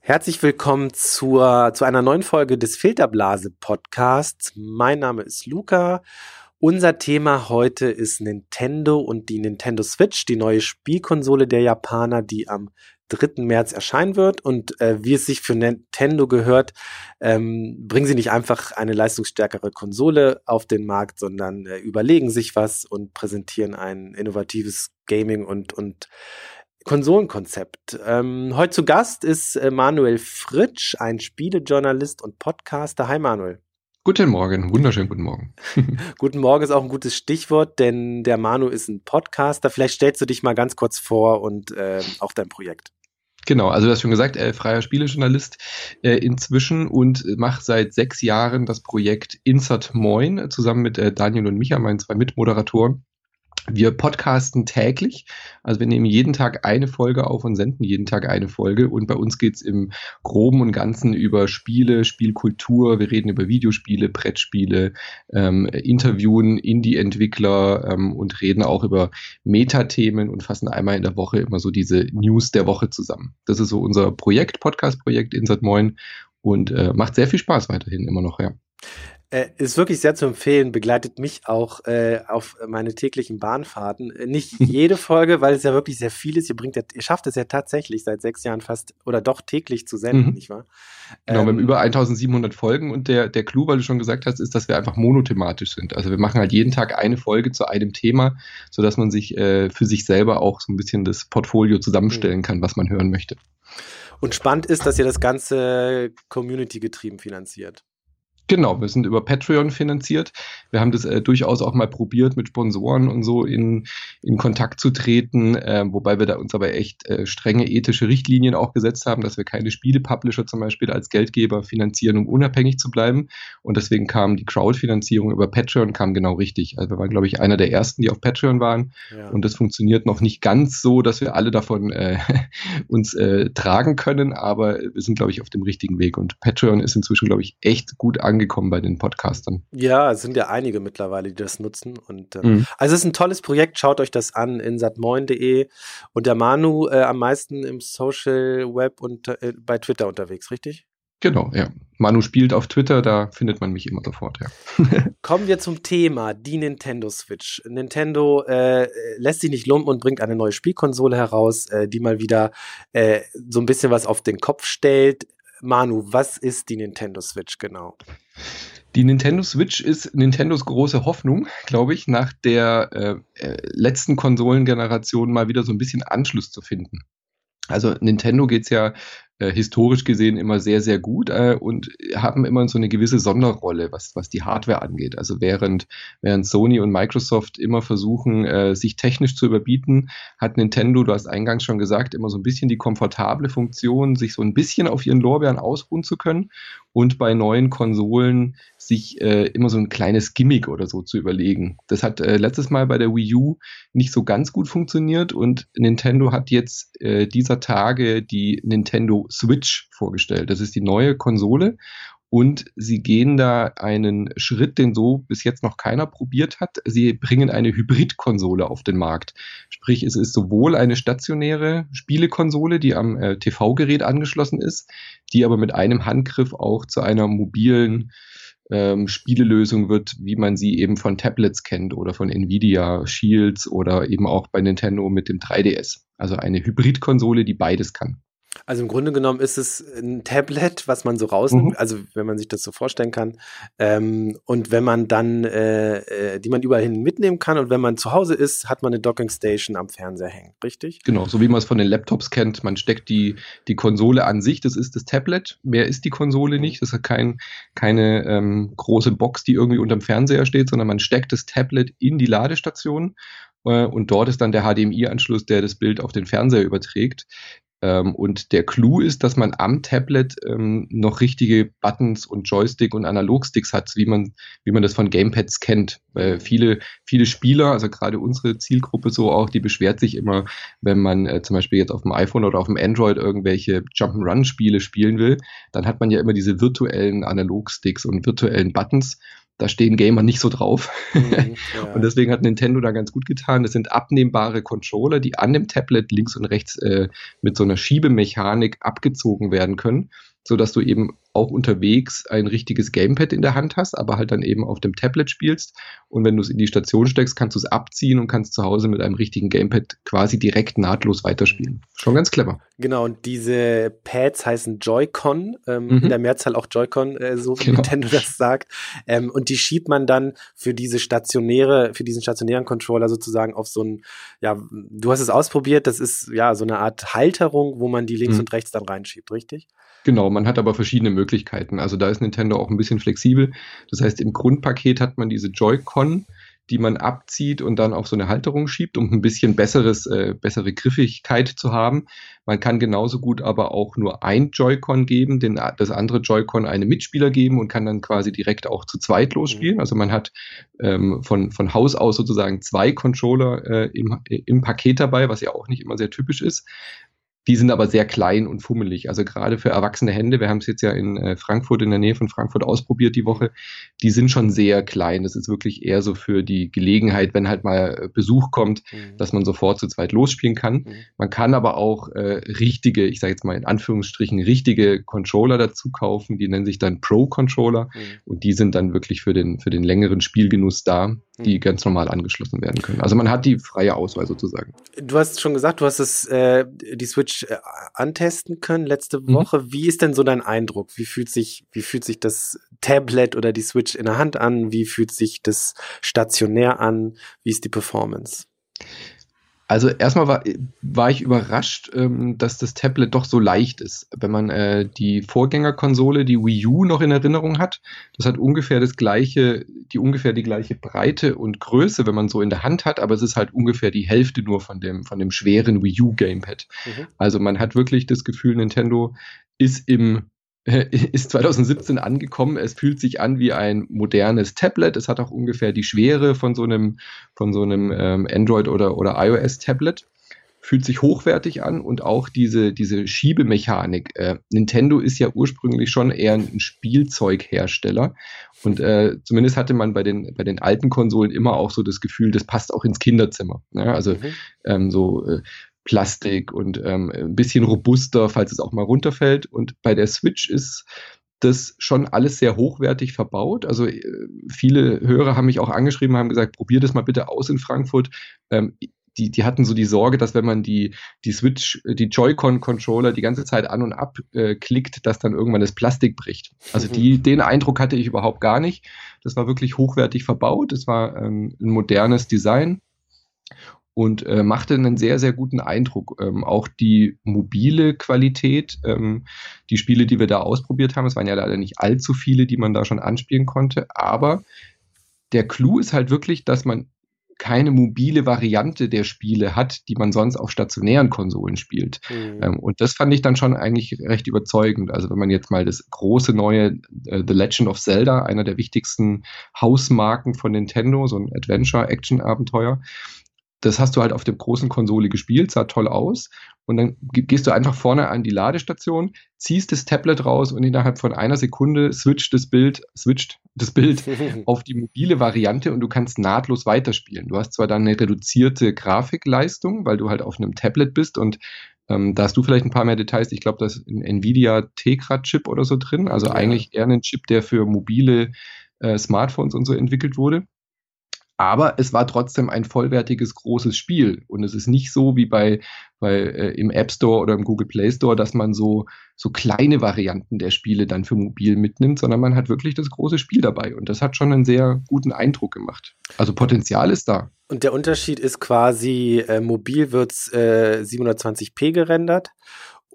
Herzlich willkommen zur, zu einer neuen Folge des Filterblase Podcasts. Mein Name ist Luca. Unser Thema heute ist Nintendo und die Nintendo Switch, die neue Spielkonsole der Japaner, die am 3. März erscheinen wird. Und äh, wie es sich für Nintendo gehört, ähm, bringen sie nicht einfach eine leistungsstärkere Konsole auf den Markt, sondern äh, überlegen sich was und präsentieren ein innovatives Gaming und, und Konsolenkonzept. Ähm, heute zu Gast ist äh, Manuel Fritsch, ein Spielejournalist und Podcaster. Hi Manuel. Guten Morgen, wunderschönen guten Morgen. guten Morgen ist auch ein gutes Stichwort, denn der Manu ist ein Podcaster. Vielleicht stellst du dich mal ganz kurz vor und äh, auch dein Projekt. Genau, also du hast schon gesagt, äh, freier Spielejournalist äh, inzwischen und mache seit sechs Jahren das Projekt Insert Moin zusammen mit äh, Daniel und Micha, meinen zwei Mitmoderatoren. Wir podcasten täglich, also wir nehmen jeden Tag eine Folge auf und senden jeden Tag eine Folge. Und bei uns geht's im Groben und Ganzen über Spiele, Spielkultur. Wir reden über Videospiele, Brettspiele, ähm, interviewen Indie-Entwickler ähm, und reden auch über Metathemen und fassen einmal in der Woche immer so diese News der Woche zusammen. Das ist so unser Projekt, Podcast-Projekt Insert Moin und äh, macht sehr viel Spaß weiterhin immer noch, ja. Äh, ist wirklich sehr zu empfehlen, begleitet mich auch äh, auf meine täglichen Bahnfahrten. Äh, nicht jede Folge, weil es ja wirklich sehr viel ist. Ihr, bringt ja, ihr schafft es ja tatsächlich seit sechs Jahren fast oder doch täglich zu senden, mhm. nicht wahr? Genau, ähm, wir haben ähm, über 1700 Folgen und der, der Clou, weil du schon gesagt hast, ist, dass wir einfach monothematisch sind. Also wir machen halt jeden Tag eine Folge zu einem Thema, sodass man sich äh, für sich selber auch so ein bisschen das Portfolio zusammenstellen mhm. kann, was man hören möchte. Und spannend ist, dass ihr das Ganze Community getrieben finanziert. Genau, wir sind über Patreon finanziert. Wir haben das äh, durchaus auch mal probiert, mit Sponsoren und so in, in Kontakt zu treten, äh, wobei wir da uns aber echt äh, strenge ethische Richtlinien auch gesetzt haben, dass wir keine Spiele-Publisher zum Beispiel als Geldgeber finanzieren, um unabhängig zu bleiben. Und deswegen kam die Crowdfinanzierung über Patreon kam genau richtig. Also wir waren, glaube ich, einer der ersten, die auf Patreon waren. Ja. Und das funktioniert noch nicht ganz so, dass wir alle davon äh, uns äh, tragen können, aber wir sind, glaube ich, auf dem richtigen Weg. Und Patreon ist inzwischen, glaube ich, echt gut angekommen angekommen bei den Podcastern. Ja, es sind ja einige mittlerweile, die das nutzen. Und, äh, mhm. Also es ist ein tolles Projekt, schaut euch das an in satmoin.de und der Manu äh, am meisten im Social Web und äh, bei Twitter unterwegs, richtig? Genau, ja. Manu spielt auf Twitter, da findet man mich immer sofort, ja. Kommen wir zum Thema, die Nintendo Switch. Nintendo äh, lässt sich nicht lumpen und bringt eine neue Spielkonsole heraus, äh, die mal wieder äh, so ein bisschen was auf den Kopf stellt. Manu, was ist die Nintendo Switch genau? Die Nintendo Switch ist Nintendos große Hoffnung, glaube ich, nach der äh, äh, letzten Konsolengeneration mal wieder so ein bisschen Anschluss zu finden. Also Nintendo geht es ja äh, historisch gesehen immer sehr, sehr gut äh, und haben immer so eine gewisse Sonderrolle, was, was die Hardware angeht. Also während, während Sony und Microsoft immer versuchen, äh, sich technisch zu überbieten, hat Nintendo, du hast eingangs schon gesagt, immer so ein bisschen die komfortable Funktion, sich so ein bisschen auf ihren Lorbeeren ausruhen zu können und bei neuen Konsolen sich äh, immer so ein kleines Gimmick oder so zu überlegen. Das hat äh, letztes Mal bei der Wii U nicht so ganz gut funktioniert und Nintendo hat jetzt äh, dieser Tage die Nintendo Switch vorgestellt. Das ist die neue Konsole und sie gehen da einen Schritt, den so bis jetzt noch keiner probiert hat. Sie bringen eine Hybridkonsole auf den Markt. Sprich, es ist sowohl eine stationäre Spielekonsole, die am äh, TV-Gerät angeschlossen ist, die aber mit einem Handgriff auch zu einer mobilen ähm, Spielelösung wird, wie man sie eben von Tablets kennt oder von Nvidia Shields oder eben auch bei Nintendo mit dem 3DS. Also eine Hybridkonsole, die beides kann. Also im Grunde genommen ist es ein Tablet, was man so rausnimmt, mhm. also wenn man sich das so vorstellen kann. Ähm, und wenn man dann, äh, äh, die man überall hin mitnehmen kann und wenn man zu Hause ist, hat man eine Docking Station am Fernseher hängen, richtig? Genau, so wie man es von den Laptops kennt. Man steckt die, die Konsole an sich, das ist das Tablet. Mehr ist die Konsole nicht. Das hat kein, keine ähm, große Box, die irgendwie unterm Fernseher steht, sondern man steckt das Tablet in die Ladestation äh, und dort ist dann der HDMI-Anschluss, der das Bild auf den Fernseher überträgt. Ähm, und der Clou ist, dass man am Tablet ähm, noch richtige Buttons und Joystick und Analogsticks hat, wie man, wie man das von Gamepads kennt. Weil viele, viele Spieler, also gerade unsere Zielgruppe so auch, die beschwert sich immer, wenn man äh, zum Beispiel jetzt auf dem iPhone oder auf dem Android irgendwelche Jump'n'Run-Spiele spielen will, dann hat man ja immer diese virtuellen Analogsticks und virtuellen Buttons da stehen Gamer nicht so drauf. Mhm, ja. Und deswegen hat Nintendo da ganz gut getan. Das sind abnehmbare Controller, die an dem Tablet links und rechts äh, mit so einer Schiebemechanik abgezogen werden können so dass du eben auch unterwegs ein richtiges Gamepad in der Hand hast, aber halt dann eben auf dem Tablet spielst. Und wenn du es in die Station steckst, kannst du es abziehen und kannst zu Hause mit einem richtigen Gamepad quasi direkt nahtlos weiterspielen. Schon ganz clever. Genau, und diese Pads heißen Joy-Con, ähm, mhm. in der Mehrzahl auch Joy-Con, äh, so wie genau. Nintendo das sagt. Ähm, und die schiebt man dann für diese stationäre, für diesen stationären Controller sozusagen auf so ein, ja, du hast es ausprobiert, das ist ja so eine Art Halterung, wo man die links mhm. und rechts dann reinschiebt, richtig? Genau, man hat aber verschiedene Möglichkeiten. Also da ist Nintendo auch ein bisschen flexibel. Das heißt, im Grundpaket hat man diese Joy-Con, die man abzieht und dann auf so eine Halterung schiebt, um ein bisschen besseres, äh, bessere Griffigkeit zu haben. Man kann genauso gut aber auch nur ein Joy-Con geben, den, das andere Joy-Con einem Mitspieler geben und kann dann quasi direkt auch zu zweit losspielen. Mhm. Also man hat ähm, von, von Haus aus sozusagen zwei Controller äh, im, im Paket dabei, was ja auch nicht immer sehr typisch ist. Die sind aber sehr klein und fummelig. Also gerade für erwachsene Hände, wir haben es jetzt ja in äh, Frankfurt, in der Nähe von Frankfurt ausprobiert die Woche, die sind schon sehr klein. Das ist wirklich eher so für die Gelegenheit, wenn halt mal äh, Besuch kommt, mhm. dass man sofort zu zweit losspielen kann. Mhm. Man kann aber auch äh, richtige, ich sage jetzt mal in Anführungsstrichen, richtige Controller dazu kaufen. Die nennen sich dann Pro-Controller mhm. und die sind dann wirklich für den, für den längeren Spielgenuss da die hm. ganz normal angeschlossen werden können. Also man hat die freie Auswahl sozusagen. Du hast schon gesagt, du hast es, äh, die Switch äh, antesten können letzte mhm. Woche. Mhm. Wie ist denn so dein Eindruck? Wie fühlt sich, wie fühlt sich das Tablet oder die Switch in der Hand an? Wie fühlt sich das stationär an? Wie ist die Performance? Also erstmal war, war ich überrascht, ähm, dass das Tablet doch so leicht ist. Wenn man äh, die Vorgängerkonsole, die Wii U, noch in Erinnerung hat, das hat ungefähr das gleiche, die ungefähr die gleiche Breite und Größe, wenn man so in der Hand hat, aber es ist halt ungefähr die Hälfte nur von dem, von dem schweren Wii U Gamepad. Mhm. Also man hat wirklich das Gefühl, Nintendo ist im ist 2017 angekommen. Es fühlt sich an wie ein modernes Tablet. Es hat auch ungefähr die Schwere von so einem, von so einem ähm, Android- oder, oder iOS-Tablet. Fühlt sich hochwertig an und auch diese, diese Schiebemechanik. Äh, Nintendo ist ja ursprünglich schon eher ein Spielzeughersteller. Und äh, zumindest hatte man bei den, bei den alten Konsolen immer auch so das Gefühl, das passt auch ins Kinderzimmer. Ja, also mhm. ähm, so äh, Plastik und ähm, ein bisschen robuster, falls es auch mal runterfällt. Und bei der Switch ist das schon alles sehr hochwertig verbaut. Also äh, viele Hörer haben mich auch angeschrieben, haben gesagt, probier das mal bitte aus in Frankfurt. Ähm, die, die hatten so die Sorge, dass wenn man die, die Switch, die Joy-Con-Controller die ganze Zeit an und ab äh, klickt, dass dann irgendwann das Plastik bricht. Also die, mhm. den Eindruck hatte ich überhaupt gar nicht. Das war wirklich hochwertig verbaut. Es war ähm, ein modernes Design und äh, machte einen sehr, sehr guten Eindruck. Ähm, auch die mobile Qualität, ähm, die Spiele, die wir da ausprobiert haben, es waren ja leider nicht allzu viele, die man da schon anspielen konnte, aber der Clou ist halt wirklich, dass man keine mobile Variante der Spiele hat, die man sonst auf stationären Konsolen spielt. Mhm. Ähm, und das fand ich dann schon eigentlich recht überzeugend. Also wenn man jetzt mal das große neue äh, The Legend of Zelda, einer der wichtigsten Hausmarken von Nintendo, so ein Adventure-Action-Abenteuer, das hast du halt auf der großen Konsole gespielt, sah toll aus. Und dann gehst du einfach vorne an die Ladestation, ziehst das Tablet raus und innerhalb von einer Sekunde switcht das Bild, switcht das Bild auf die mobile Variante und du kannst nahtlos weiterspielen. Du hast zwar dann eine reduzierte Grafikleistung, weil du halt auf einem Tablet bist und ähm, da hast du vielleicht ein paar mehr Details. Ich glaube, da ist ein Nvidia Tegra-Chip oder so drin. Also ja. eigentlich eher ein Chip, der für mobile äh, Smartphones und so entwickelt wurde. Aber es war trotzdem ein vollwertiges großes Spiel. Und es ist nicht so wie bei, bei äh, im App Store oder im Google Play Store, dass man so, so kleine Varianten der Spiele dann für mobil mitnimmt, sondern man hat wirklich das große Spiel dabei. Und das hat schon einen sehr guten Eindruck gemacht. Also Potenzial ist da. Und der Unterschied ist quasi, äh, mobil wird äh, 720p gerendert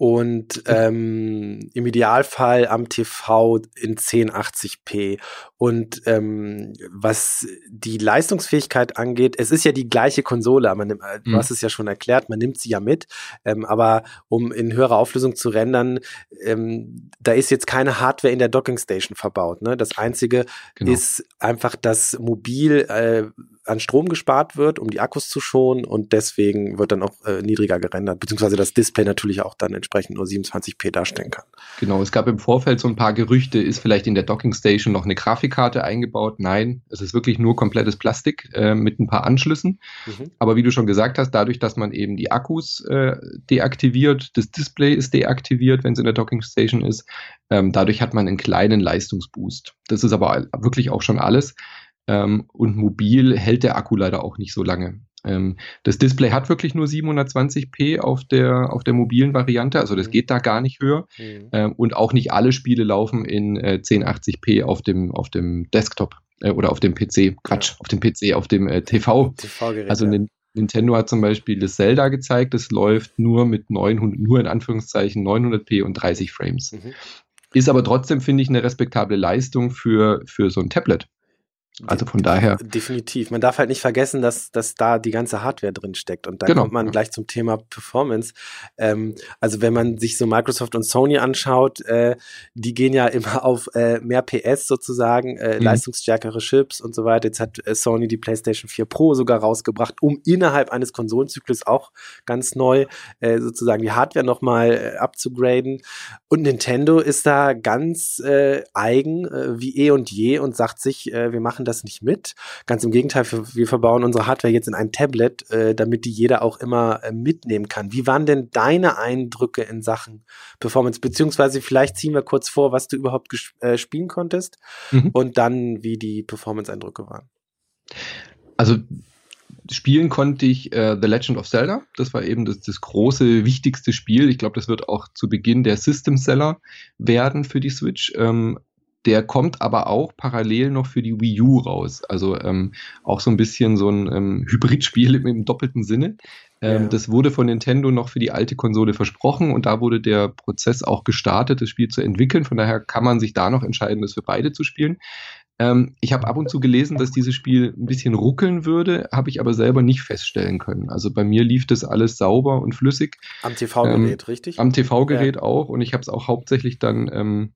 und ähm, im Idealfall am TV in 1080p. Und ähm, was die Leistungsfähigkeit angeht, es ist ja die gleiche Konsole, man nimmt, du mhm. hast es ja schon erklärt, man nimmt sie ja mit, ähm, aber um in höherer Auflösung zu rendern, ähm, da ist jetzt keine Hardware in der Docking Station verbaut. Ne? Das Einzige genau. ist einfach, dass mobil äh, an Strom gespart wird, um die Akkus zu schonen und deswegen wird dann auch äh, niedriger gerendert, beziehungsweise das Display natürlich auch dann entsprechend nur 27p darstellen kann. Genau, es gab im Vorfeld so ein paar Gerüchte, ist vielleicht in der Docking Station noch eine Grafikkarte eingebaut? Nein, es ist wirklich nur komplettes Plastik äh, mit ein paar Anschlüssen. Mhm. Aber wie du schon gesagt hast, dadurch, dass man eben die Akkus äh, deaktiviert, das Display ist deaktiviert, wenn es in der Docking Station ist, ähm, dadurch hat man einen kleinen Leistungsboost. Das ist aber wirklich auch schon alles. Ähm, und mobil hält der Akku leider auch nicht so lange. Ähm, das Display hat wirklich nur 720p auf der, auf der mobilen Variante, also das mhm. geht da gar nicht höher. Mhm. Ähm, und auch nicht alle Spiele laufen in äh, 1080p auf dem, auf dem Desktop äh, oder auf dem PC. Quatsch, ja. auf dem PC, auf dem äh, TV. also ja. Nintendo hat zum Beispiel das Zelda gezeigt, das läuft nur mit 900, nur in Anführungszeichen 900p und 30 Frames. Mhm. Ist aber trotzdem, finde ich, eine respektable Leistung für, für so ein Tablet. Also von daher. Definitiv. Man darf halt nicht vergessen, dass, dass da die ganze Hardware drin steckt. Und da genau, kommt man ja. gleich zum Thema Performance. Ähm, also wenn man sich so Microsoft und Sony anschaut, äh, die gehen ja immer auf äh, mehr PS sozusagen, äh, mhm. leistungsstärkere Chips und so weiter. Jetzt hat äh, Sony die PlayStation 4 Pro sogar rausgebracht, um innerhalb eines Konsolenzyklus auch ganz neu äh, sozusagen die Hardware nochmal äh, abzugraden. Und Nintendo ist da ganz äh, eigen äh, wie eh und je und sagt sich, äh, wir machen das das nicht mit. Ganz im Gegenteil, wir verbauen unsere Hardware jetzt in ein Tablet, äh, damit die jeder auch immer äh, mitnehmen kann. Wie waren denn deine Eindrücke in Sachen Performance? Beziehungsweise vielleicht ziehen wir kurz vor, was du überhaupt äh, spielen konntest mhm. und dann, wie die Performance-Eindrücke waren. Also spielen konnte ich äh, The Legend of Zelda. Das war eben das, das große, wichtigste Spiel. Ich glaube, das wird auch zu Beginn der System Seller werden für die Switch. Ähm, der kommt aber auch parallel noch für die Wii U raus. Also ähm, auch so ein bisschen so ein ähm, Hybridspiel im, im doppelten Sinne. Ähm, ja. Das wurde von Nintendo noch für die alte Konsole versprochen und da wurde der Prozess auch gestartet, das Spiel zu entwickeln. Von daher kann man sich da noch entscheiden, das für beide zu spielen. Ähm, ich habe ab und zu gelesen, dass dieses Spiel ein bisschen ruckeln würde, habe ich aber selber nicht feststellen können. Also bei mir lief das alles sauber und flüssig. Am TV-Gerät, ähm, richtig? Am TV-Gerät ja. auch und ich habe es auch hauptsächlich dann ähm,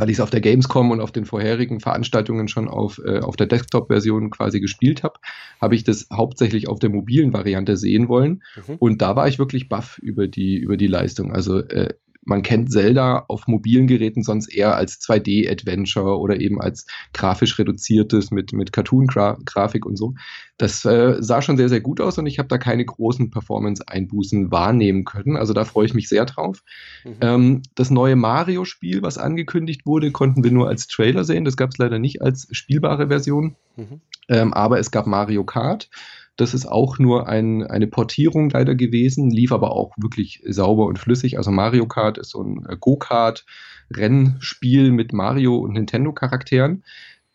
weil ich es auf der Gamescom und auf den vorherigen Veranstaltungen schon auf, äh, auf der Desktop-Version quasi gespielt habe, habe ich das hauptsächlich auf der mobilen Variante sehen wollen. Mhm. Und da war ich wirklich baff über die, über die Leistung. Also äh, man kennt Zelda auf mobilen Geräten sonst eher als 2D-Adventure oder eben als grafisch reduziertes mit, mit Cartoon-Grafik und so. Das äh, sah schon sehr, sehr gut aus und ich habe da keine großen Performance-Einbußen wahrnehmen können. Also da freue ich mich sehr drauf. Mhm. Ähm, das neue Mario-Spiel, was angekündigt wurde, konnten wir nur als Trailer sehen. Das gab es leider nicht als spielbare Version. Mhm. Ähm, aber es gab Mario Kart. Das ist auch nur ein, eine Portierung leider gewesen, lief aber auch wirklich sauber und flüssig. Also Mario Kart ist so ein äh, Go-Kart-Rennspiel mit Mario und Nintendo-Charakteren.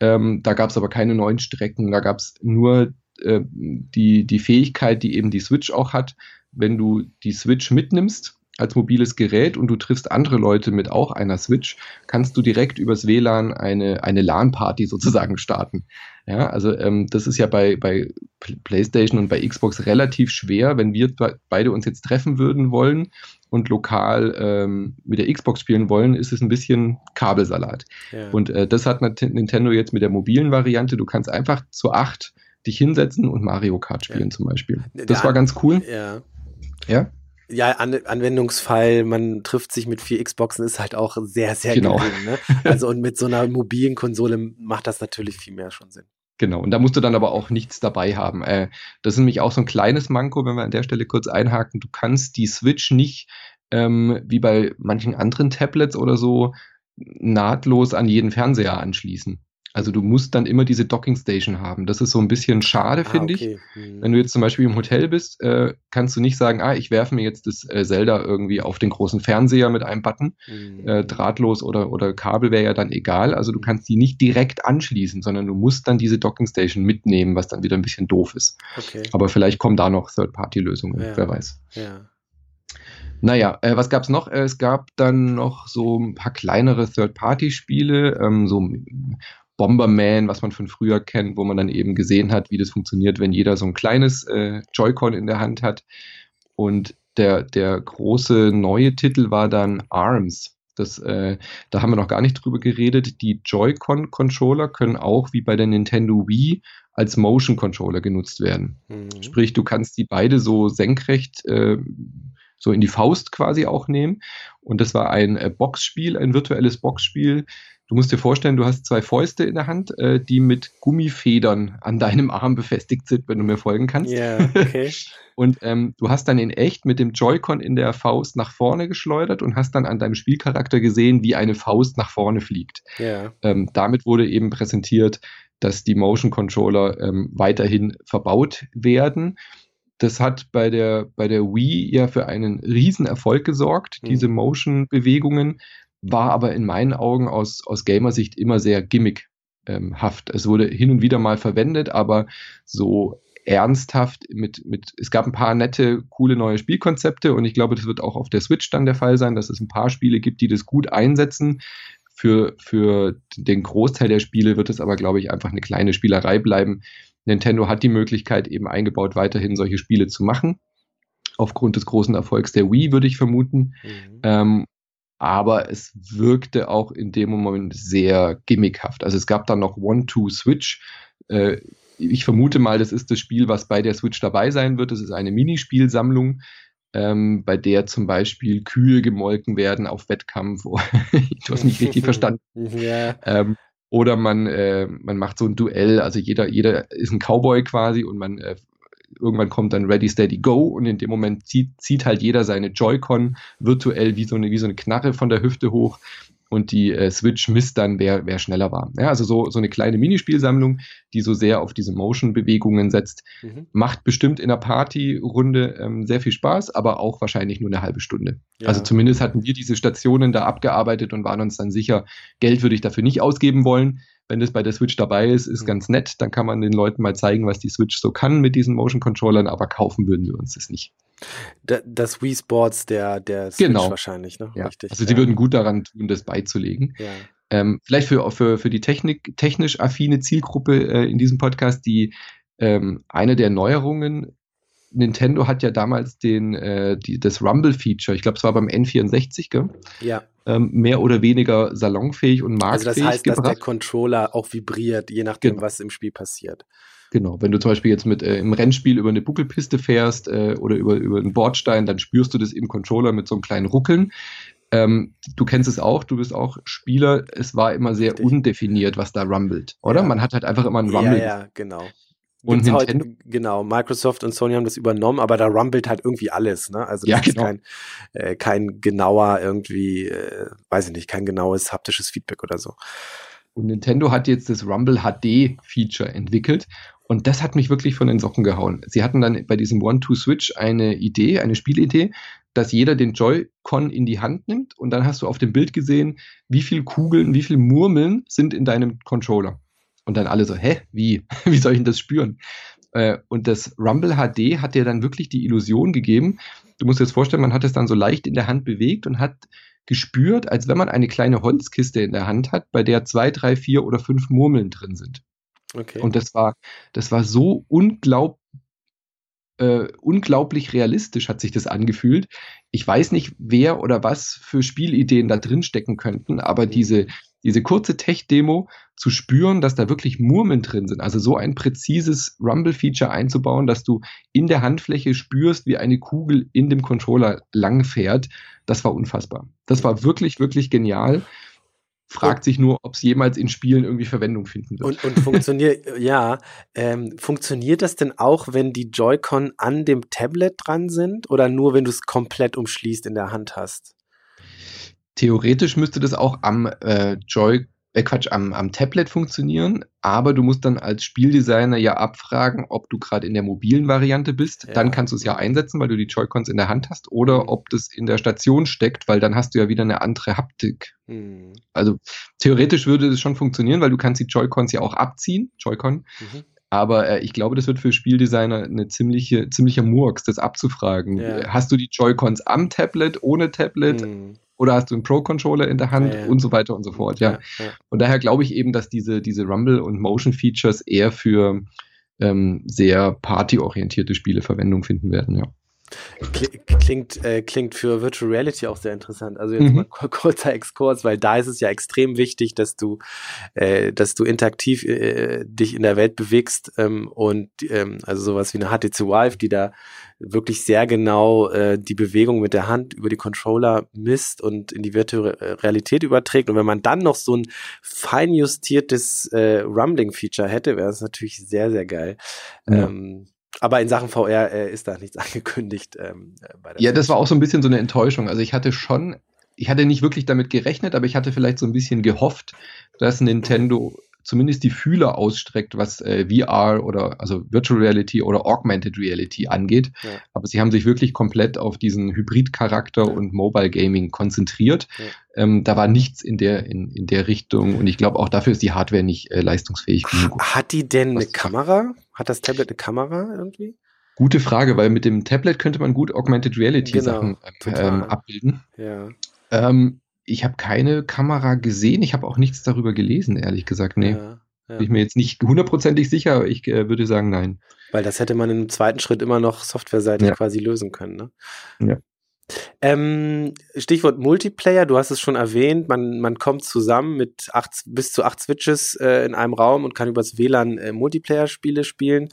Ähm, da gab es aber keine neuen Strecken, da gab es nur äh, die, die Fähigkeit, die eben die Switch auch hat, wenn du die Switch mitnimmst als mobiles Gerät und du triffst andere Leute mit auch einer Switch, kannst du direkt übers WLAN eine, eine LAN-Party sozusagen starten. Ja, also ähm, das ist ja bei, bei PlayStation und bei Xbox relativ schwer, wenn wir beide uns jetzt treffen würden wollen und lokal ähm, mit der Xbox spielen wollen, ist es ein bisschen Kabelsalat. Ja. Und äh, das hat Nintendo jetzt mit der mobilen Variante. Du kannst einfach zu acht dich hinsetzen und Mario Kart spielen ja. zum Beispiel. Das war ganz cool. Ja. Ja ja, An Anwendungsfall, man trifft sich mit vier Xboxen, ist halt auch sehr, sehr genau. gering. Ne? Also und mit so einer mobilen Konsole macht das natürlich viel mehr schon Sinn. Genau, und da musst du dann aber auch nichts dabei haben. Äh, das ist nämlich auch so ein kleines Manko, wenn wir an der Stelle kurz einhaken. Du kannst die Switch nicht, ähm, wie bei manchen anderen Tablets oder so, nahtlos an jeden Fernseher anschließen. Also du musst dann immer diese Docking Station haben. Das ist so ein bisschen schade, ah, finde okay. ich. Mhm. Wenn du jetzt zum Beispiel im Hotel bist, äh, kannst du nicht sagen, ah, ich werfe mir jetzt das äh, Zelda irgendwie auf den großen Fernseher mit einem Button. Mhm. Äh, drahtlos oder, oder Kabel wäre ja dann egal. Also du kannst die nicht direkt anschließen, sondern du musst dann diese Docking Station mitnehmen, was dann wieder ein bisschen doof ist. Okay. Aber vielleicht kommen da noch Third-Party-Lösungen, ja. wer weiß. Ja. Naja, äh, was gab's noch? Äh, es gab dann noch so ein paar kleinere Third-Party-Spiele, ähm, so Bomberman, was man von früher kennt, wo man dann eben gesehen hat, wie das funktioniert, wenn jeder so ein kleines äh, Joy-Con in der Hand hat. Und der, der große neue Titel war dann ARMS. Das, äh, da haben wir noch gar nicht drüber geredet. Die Joy-Con-Controller können auch wie bei der Nintendo Wii als Motion-Controller genutzt werden. Mhm. Sprich, du kannst die beide so senkrecht äh, so in die Faust quasi auch nehmen. Und das war ein äh, Boxspiel, ein virtuelles Boxspiel. Du musst dir vorstellen, du hast zwei Fäuste in der Hand, äh, die mit Gummifedern an deinem Arm befestigt sind, wenn du mir folgen kannst. Ja, yeah, okay. und ähm, du hast dann in echt mit dem Joy-Con in der Faust nach vorne geschleudert und hast dann an deinem Spielcharakter gesehen, wie eine Faust nach vorne fliegt. Yeah. Ähm, damit wurde eben präsentiert, dass die Motion Controller ähm, weiterhin verbaut werden das hat bei der, bei der Wii ja für einen Riesenerfolg gesorgt, mhm. diese Motion-Bewegungen, war aber in meinen Augen aus, aus Gamersicht immer sehr gimmickhaft. Es wurde hin und wieder mal verwendet, aber so ernsthaft mit, mit, es gab ein paar nette, coole neue Spielkonzepte und ich glaube, das wird auch auf der Switch dann der Fall sein, dass es ein paar Spiele gibt, die das gut einsetzen. Für, für den Großteil der Spiele wird es aber, glaube ich, einfach eine kleine Spielerei bleiben, Nintendo hat die Möglichkeit eben eingebaut, weiterhin solche Spiele zu machen. Aufgrund des großen Erfolgs der Wii, würde ich vermuten. Mhm. Ähm, aber es wirkte auch in dem Moment sehr gimmickhaft. Also es gab dann noch One-Two-Switch. Äh, ich vermute mal, das ist das Spiel, was bei der Switch dabei sein wird. Das ist eine Minispielsammlung, ähm, bei der zum Beispiel Kühe gemolken werden auf Wettkampf. du hast nicht richtig verstanden. Ja. Ähm, oder man, äh, man macht so ein Duell, also jeder, jeder ist ein Cowboy quasi und man äh, irgendwann kommt dann Ready, Steady, Go und in dem Moment zieht, zieht halt jeder seine Joy-Con virtuell wie so, eine, wie so eine Knarre von der Hüfte hoch und die äh, Switch misst dann, wer, wer schneller war. Ja, also so, so eine kleine Minispielsammlung, die so sehr auf diese Motion-Bewegungen setzt, mhm. macht bestimmt in der Partyrunde ähm, sehr viel Spaß, aber auch wahrscheinlich nur eine halbe Stunde. Ja. Also zumindest hatten wir diese Stationen da abgearbeitet und waren uns dann sicher, Geld würde ich dafür nicht ausgeben wollen wenn das bei der Switch dabei ist, ist mhm. ganz nett. Dann kann man den Leuten mal zeigen, was die Switch so kann mit diesen Motion Controllern, aber kaufen würden wir uns das nicht. Das Wii Sports der, der Switch genau. wahrscheinlich, ne? Ja. Richtig. Also sie ja. würden gut daran tun, das beizulegen. Ja. Ähm, vielleicht für, für, für die Technik, technisch affine Zielgruppe äh, in diesem Podcast, die ähm, eine der Neuerungen Nintendo hat ja damals den, äh, die, das Rumble-Feature, ich glaube, es war beim N64, gell? Ja. Ähm, mehr oder weniger salonfähig und marktfähig Also das heißt, gebracht. dass der Controller auch vibriert, je nachdem, genau. was im Spiel passiert. Genau, wenn du zum Beispiel jetzt mit äh, im Rennspiel über eine Buckelpiste fährst äh, oder über, über einen Bordstein, dann spürst du das im Controller mit so einem kleinen Ruckeln. Ähm, du kennst es auch, du bist auch Spieler. Es war immer sehr Richtig. undefiniert, was da rumbelt, oder? Ja. Man hat halt einfach immer ein Rumble. Ja, ja, genau. Und Nintendo? Heute, genau, Microsoft und Sony haben das übernommen, aber da rumbelt halt irgendwie alles, ne? Also das ja, genau. ist kein, äh, kein genauer irgendwie, äh, weiß ich nicht, kein genaues haptisches Feedback oder so. Und Nintendo hat jetzt das Rumble HD Feature entwickelt und das hat mich wirklich von den Socken gehauen. Sie hatten dann bei diesem One-Two-Switch eine Idee, eine Spielidee, dass jeder den Joy-Con in die Hand nimmt und dann hast du auf dem Bild gesehen, wie viel Kugeln, wie viel Murmeln sind in deinem Controller. Und dann alle so, hä, wie? wie soll ich denn das spüren? Äh, und das Rumble HD hat dir dann wirklich die Illusion gegeben. Du musst dir jetzt vorstellen, man hat es dann so leicht in der Hand bewegt und hat gespürt, als wenn man eine kleine Holzkiste in der Hand hat, bei der zwei, drei, vier oder fünf Murmeln drin sind. Okay. Und das war, das war so unglaublich äh, unglaublich realistisch hat sich das angefühlt. Ich weiß nicht, wer oder was für Spielideen da drin stecken könnten, aber mhm. diese, diese kurze Tech-Demo zu spüren, dass da wirklich Murmeln drin sind. Also so ein präzises Rumble-Feature einzubauen, dass du in der Handfläche spürst, wie eine Kugel in dem Controller langfährt, das war unfassbar. Das war wirklich, wirklich genial. Fragt sich nur, ob es jemals in Spielen irgendwie Verwendung finden wird. Und, und funktioniert, ja, ähm, funktioniert das denn auch, wenn die Joy-Con an dem Tablet dran sind oder nur, wenn du es komplett umschließt in der Hand hast? Theoretisch müsste das auch am äh, Joy, äh Quatsch, am, am Tablet funktionieren, aber du musst dann als Spieldesigner ja abfragen, ob du gerade in der mobilen Variante bist. Ja. Dann kannst du es ja einsetzen, weil du die Joy-Cons in der Hand hast, oder mhm. ob das in der Station steckt, weil dann hast du ja wieder eine andere Haptik. Mhm. Also theoretisch würde das schon funktionieren, weil du kannst die Joy-Cons ja auch abziehen, Joy-Con. Mhm. Aber äh, ich glaube, das wird für Spieldesigner eine ziemliche, ziemlicher Murks, das abzufragen. Ja. Hast du die Joy-Cons am Tablet, ohne Tablet? Hm. Oder hast du einen Pro-Controller in der Hand ja, ja. und so weiter und so fort, ja. Und daher glaube ich eben, dass diese, diese Rumble- und Motion-Features eher für ähm, sehr partyorientierte Spiele Verwendung finden werden, ja. Klingt, äh, klingt für Virtual Reality auch sehr interessant. Also jetzt mhm. mal kurzer Exkurs, weil da ist es ja extrem wichtig, dass du, äh, dass du interaktiv äh, dich in der Welt bewegst ähm, und ähm, also sowas wie eine HTC Vive, die da wirklich sehr genau äh, die Bewegung mit der Hand über die Controller misst und in die virtuelle Realität überträgt. Und wenn man dann noch so ein feinjustiertes äh, Rumbling-Feature hätte, wäre das natürlich sehr, sehr geil. Ja. Ähm, aber in Sachen VR äh, ist da nichts angekündigt. Ähm, ja, das war auch so ein bisschen so eine Enttäuschung. Also ich hatte schon, ich hatte nicht wirklich damit gerechnet, aber ich hatte vielleicht so ein bisschen gehofft, dass Nintendo zumindest die Fühler ausstreckt, was äh, VR oder also Virtual Reality oder Augmented Reality angeht. Ja. Aber sie haben sich wirklich komplett auf diesen Hybrid-Charakter ja. und Mobile Gaming konzentriert. Ja. Ähm, da war nichts in der, in, in der Richtung und ich glaube auch dafür ist die Hardware nicht äh, leistungsfähig genug. Hat die denn was eine Kamera? Hat das Tablet eine Kamera irgendwie? Gute Frage, weil mit dem Tablet könnte man gut Augmented Reality genau, Sachen ähm, abbilden. Ja. Ähm, ich habe keine Kamera gesehen, ich habe auch nichts darüber gelesen, ehrlich gesagt. Nee. Ja, ja. Bin ich mir jetzt nicht hundertprozentig sicher, aber ich äh, würde sagen, nein. Weil das hätte man im zweiten Schritt immer noch softwareseitig ja. quasi lösen können. Ne? Ja. Ähm, Stichwort Multiplayer, du hast es schon erwähnt, man, man kommt zusammen mit acht, bis zu acht Switches äh, in einem Raum und kann übers WLAN äh, Multiplayer-Spiele spielen.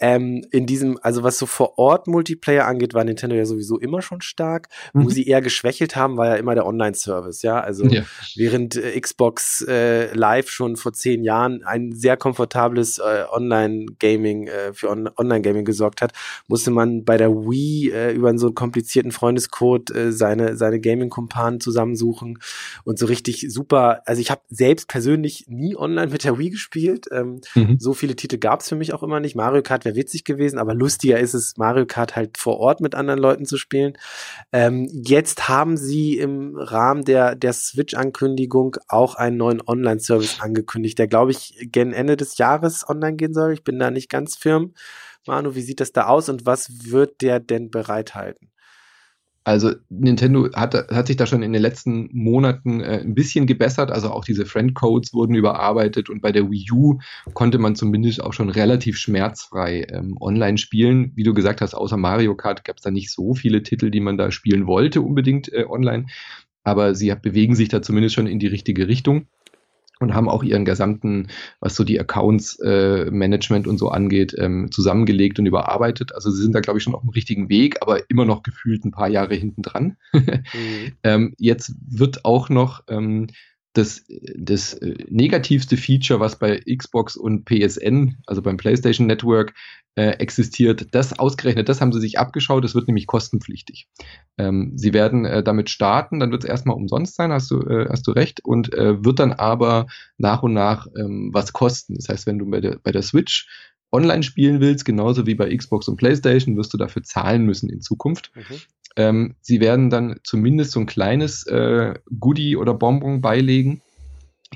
Ähm, in diesem, also was so vor Ort Multiplayer angeht, war Nintendo ja sowieso immer schon stark. Mhm. Wo sie eher geschwächelt haben, war ja immer der Online-Service, ja. Also ja. während äh, Xbox äh, Live schon vor zehn Jahren ein sehr komfortables äh, Online-Gaming äh, für On Online-Gaming gesorgt hat, musste man bei der Wii über so einen komplizierten Freundes Freundescode äh, seine, seine Gaming-Kumpanen zusammensuchen und so richtig super. Also ich habe selbst persönlich nie online mit der Wii gespielt. Ähm, mhm. So viele Titel gab es für mich auch immer nicht. Mario Kart wäre witzig gewesen, aber lustiger ist es, Mario Kart halt vor Ort mit anderen Leuten zu spielen. Ähm, jetzt haben sie im Rahmen der, der Switch-Ankündigung auch einen neuen Online-Service angekündigt, der, glaube ich, gen Ende des Jahres online gehen soll. Ich bin da nicht ganz firm. Manu, wie sieht das da aus und was wird der denn bereithalten? Also Nintendo hat, hat sich da schon in den letzten Monaten äh, ein bisschen gebessert. Also auch diese Friend-Codes wurden überarbeitet und bei der Wii U konnte man zumindest auch schon relativ schmerzfrei ähm, online spielen. Wie du gesagt hast, außer Mario Kart gab es da nicht so viele Titel, die man da spielen wollte unbedingt äh, online. Aber sie bewegen sich da zumindest schon in die richtige Richtung und haben auch ihren gesamten, was so die Accounts-Management äh, und so angeht, ähm, zusammengelegt und überarbeitet. Also sie sind da, glaube ich, schon auf dem richtigen Weg, aber immer noch gefühlt ein paar Jahre hinten dran. mhm. ähm, jetzt wird auch noch ähm, das, das äh, negativste Feature, was bei Xbox und PSN, also beim PlayStation Network, äh, existiert, das ausgerechnet, das haben sie sich abgeschaut, das wird nämlich kostenpflichtig. Ähm, sie werden äh, damit starten, dann wird es erstmal umsonst sein, hast du, äh, hast du recht, und äh, wird dann aber nach und nach ähm, was kosten. Das heißt, wenn du bei der, bei der Switch online spielen willst, genauso wie bei Xbox und PlayStation, wirst du dafür zahlen müssen in Zukunft. Mhm. Ähm, sie werden dann zumindest so ein kleines äh, Goodie oder Bonbon beilegen.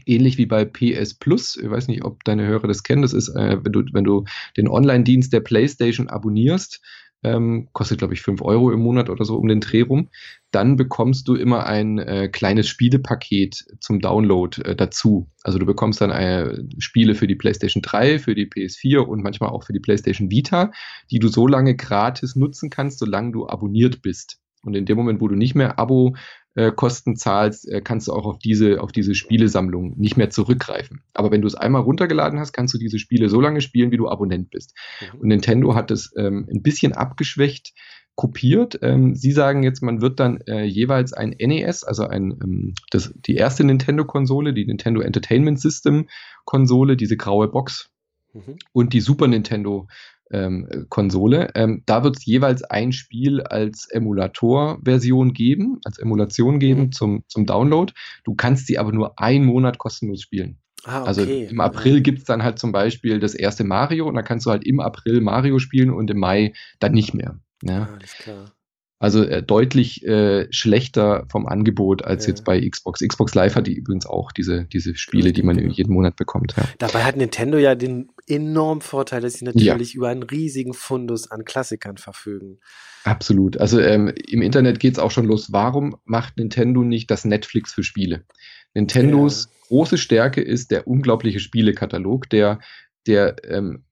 Ähnlich wie bei PS Plus. Ich weiß nicht, ob deine Hörer das kennen. Das ist, äh, wenn, du, wenn du den Online-Dienst der PlayStation abonnierst, ähm, kostet, glaube ich, 5 Euro im Monat oder so um den Dreh rum. Dann bekommst du immer ein äh, kleines Spielepaket zum Download äh, dazu. Also du bekommst dann äh, Spiele für die PlayStation 3, für die PS4 und manchmal auch für die PlayStation Vita, die du so lange gratis nutzen kannst, solange du abonniert bist. Und in dem Moment, wo du nicht mehr Abo äh, Kosten zahlst, äh, kannst du auch auf diese, auf diese Spielesammlung nicht mehr zurückgreifen. Aber wenn du es einmal runtergeladen hast, kannst du diese Spiele so lange spielen, wie du Abonnent bist. Mhm. Und Nintendo hat es ähm, ein bisschen abgeschwächt kopiert. Ähm, Sie sagen jetzt, man wird dann äh, jeweils ein NES, also ein, ähm, das, die erste Nintendo-Konsole, die Nintendo Entertainment System-Konsole, diese graue Box mhm. und die Super Nintendo ähm, Konsole. Ähm, da wird es jeweils ein Spiel als Emulator-Version geben, als Emulation geben mhm. zum, zum Download. Du kannst sie aber nur einen Monat kostenlos spielen. Ah, also okay. Also im April gibt es dann halt zum Beispiel das erste Mario und dann kannst du halt im April Mario spielen und im Mai dann nicht mehr. Ja, ah, alles klar. Also äh, deutlich äh, schlechter vom Angebot als ja. jetzt bei Xbox. Xbox Live hat die übrigens auch diese, diese Spiele, die man jeden Monat bekommt. Ja. Dabei hat Nintendo ja den enormen Vorteil, dass sie natürlich ja. über einen riesigen Fundus an Klassikern verfügen. Absolut. Also ähm, im Internet geht es auch schon los. Warum macht Nintendo nicht das Netflix für Spiele? Nintendos große Stärke ist der unglaubliche Spielekatalog, der der ähm,